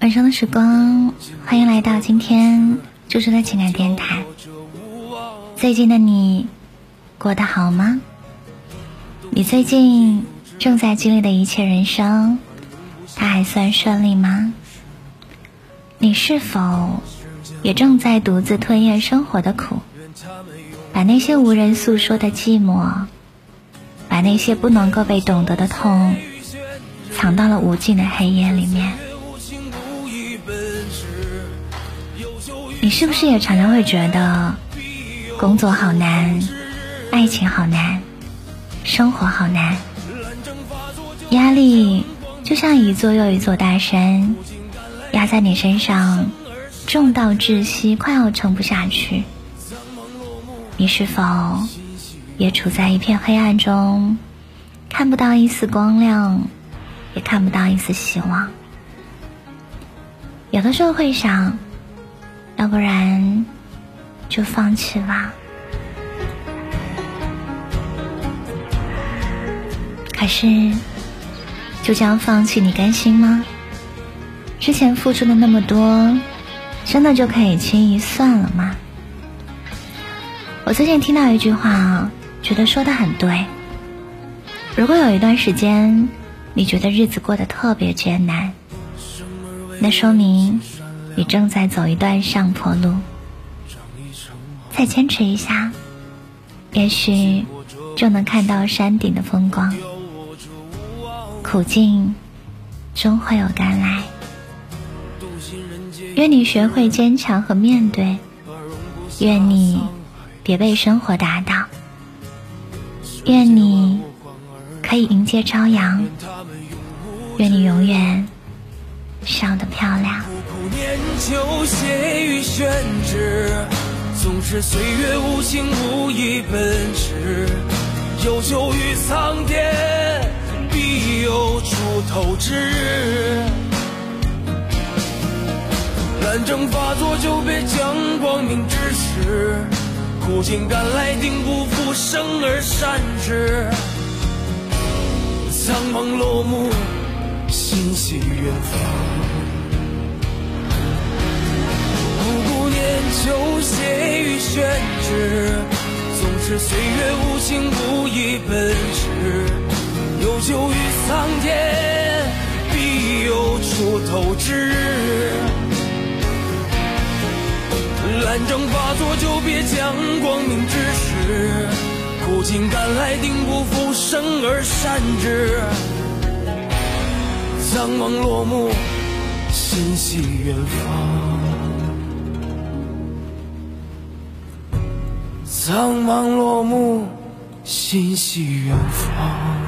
晚上的时光，欢迎来到今天就是的情感电台。最近的你过得好吗？你最近正在经历的一切人生，它还算顺利吗？你是否也正在独自吞咽生活的苦，把那些无人诉说的寂寞，把那些不能够被懂得的痛，藏到了无尽的黑夜里面？你是不是也常常会觉得工作好难，爱情好难，生活好难？压力就像一座又一座大山压在你身上，重到窒息，快要撑不下去。你是否也处在一片黑暗中，看不到一丝光亮，也看不到一丝希望？有的时候会想。要不然，就放弃吧。可是，就这样放弃，你甘心吗？之前付出的那么多，真的就可以轻易算了吗？我最近听到一句话啊，觉得说的很对。如果有一段时间，你觉得日子过得特别艰难，那说明。你正在走一段上坡路，再坚持一下，也许就能看到山顶的风光。苦尽终会有甘来，愿你学会坚强和面对，愿你别被生活打倒，愿你可以迎接朝阳，愿你永远笑得漂亮。念旧写于宣纸，纵使岁月无情无义奔驰，有酒于苍天，必有出头之日。战争发作就别讲光明之时，苦尽甘来定不负生而善之。苍茫落幕，心系远方。就写于宣纸，纵使岁月无情无义奔驰，有酒于苍天，必有出头之日。烂征发作就别讲光明之时，苦尽甘来定不负生而善之。苍茫落幕，心系远方。苍茫落幕，心系远方。